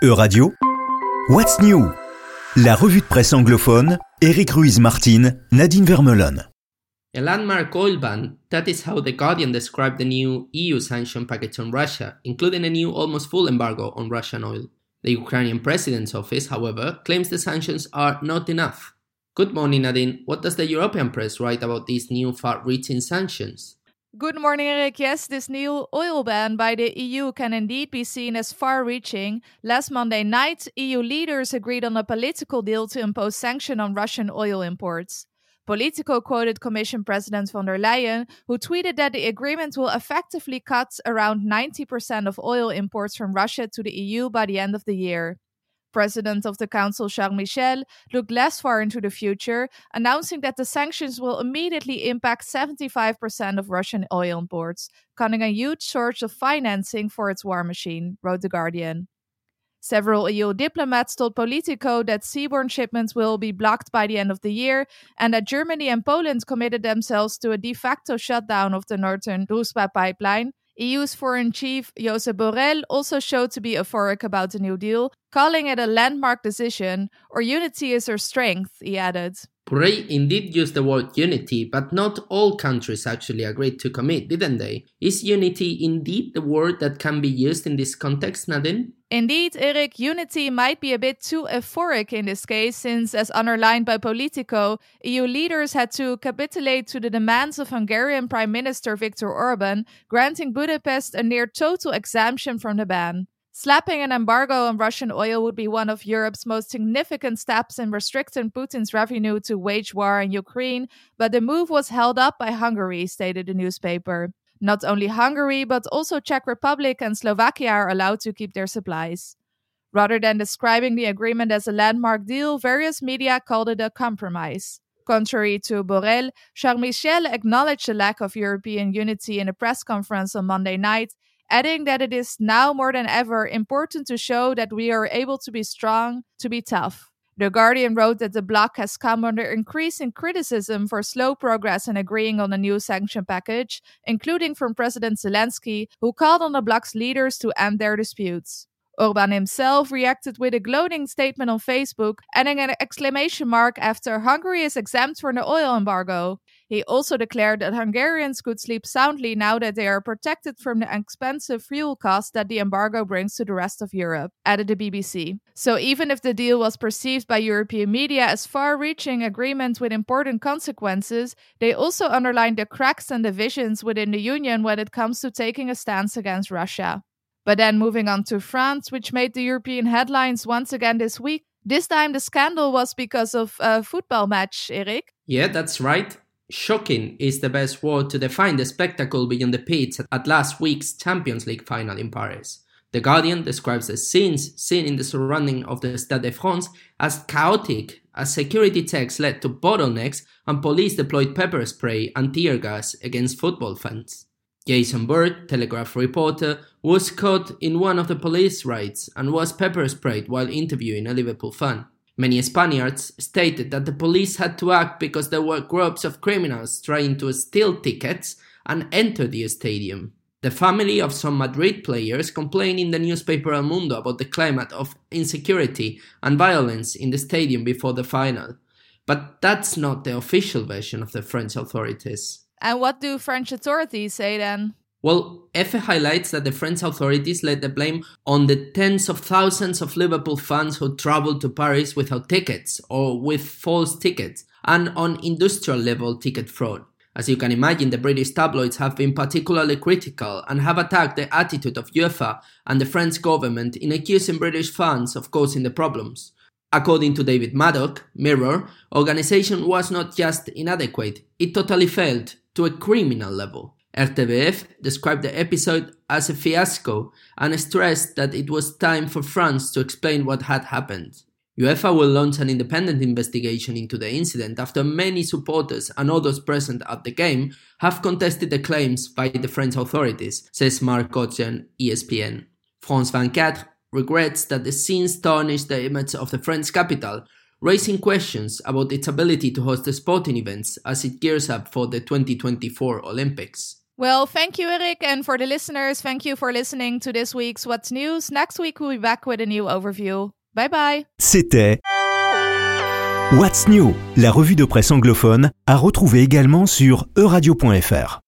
Euradio, What's New La revue de presse anglophone, Eric Ruiz-Martin, Nadine Vermelon. A landmark oil ban, that is how The Guardian described the new EU sanction package on Russia, including a new almost full embargo on Russian oil. The Ukrainian president's office, however, claims the sanctions are not enough. Good morning, Nadine. What does the European press write about these new far reaching sanctions? Good morning, Eric. Yes, this new oil ban by the EU can indeed be seen as far reaching. Last Monday night, EU leaders agreed on a political deal to impose sanctions on Russian oil imports. Politico quoted Commission President von der Leyen, who tweeted that the agreement will effectively cut around 90% of oil imports from Russia to the EU by the end of the year. President of the Council Charles Michel looked less far into the future, announcing that the sanctions will immediately impact 75% of Russian oil imports, cutting a huge source of financing for its war machine, wrote The Guardian. Several EU diplomats told Politico that seaborne shipments will be blocked by the end of the year and that Germany and Poland committed themselves to a de facto shutdown of the northern Druzhba pipeline, EU's foreign chief Josep Borrell also showed to be euphoric about the New Deal, calling it a landmark decision, or unity is our strength, he added. Borrell indeed used the word unity, but not all countries actually agreed to commit, didn't they? Is unity indeed the word that can be used in this context, Nadine? Indeed, Eric, unity might be a bit too euphoric in this case, since, as underlined by Politico, EU leaders had to capitulate to the demands of Hungarian Prime Minister Viktor Orban, granting Budapest a near total exemption from the ban. Slapping an embargo on Russian oil would be one of Europe's most significant steps in restricting Putin's revenue to wage war in Ukraine, but the move was held up by Hungary, stated the newspaper. Not only Hungary, but also Czech Republic and Slovakia are allowed to keep their supplies. Rather than describing the agreement as a landmark deal, various media called it a compromise. Contrary to Borrell, Charles Michel acknowledged the lack of European unity in a press conference on Monday night adding that it is now more than ever important to show that we are able to be strong, to be tough. The Guardian wrote that the bloc has come under increasing criticism for slow progress in agreeing on a new sanction package, including from President Zelensky, who called on the bloc's leaders to end their disputes. Orban himself reacted with a gloating statement on Facebook, adding an exclamation mark after Hungary is exempt from the oil embargo. He also declared that Hungarians could sleep soundly now that they are protected from the expensive fuel costs that the embargo brings to the rest of Europe, added the BBC. So even if the deal was perceived by European media as far-reaching agreement with important consequences, they also underlined the cracks and divisions within the union when it comes to taking a stance against Russia. But then moving on to France, which made the European headlines once again this week. This time the scandal was because of a football match, Eric. Yeah, that's right. Shocking is the best word to define the spectacle beyond the pits at last week's Champions League final in Paris. The Guardian describes the scenes seen in the surrounding of the Stade de France as chaotic, as security checks led to bottlenecks and police deployed pepper spray and tear gas against football fans. Jason Burt, Telegraph reporter, was caught in one of the police raids and was pepper sprayed while interviewing a Liverpool fan. Many Spaniards stated that the police had to act because there were groups of criminals trying to steal tickets and enter the stadium. The family of some Madrid players complained in the newspaper El Mundo about the climate of insecurity and violence in the stadium before the final. But that's not the official version of the French authorities. And what do French authorities say then? Well, EFE highlights that the French authorities laid the blame on the tens of thousands of Liverpool fans who traveled to Paris without tickets or with false tickets, and on industrial level ticket fraud. As you can imagine, the British tabloids have been particularly critical and have attacked the attitude of UEFA and the French government in accusing British fans of causing the problems. According to David Maddock, Mirror, organization was not just inadequate, it totally failed to a criminal level. RTBF described the episode as a fiasco and stressed that it was time for France to explain what had happened. UEFA will launch an independent investigation into the incident after many supporters and others present at the game have contested the claims by the French authorities, says Mark Ogden, ESPN. France 24 regrets that the scenes tarnished the image of the French capital raising questions about its ability to host the sporting events as it gears up for the 2024 Olympics. Well, thank you, Eric. And for the listeners, thank you for listening to this week's What's News. Next week, we'll be back with a new overview. Bye bye. C'était What's New, la revue de presse anglophone, à retrouver également sur euradio.fr.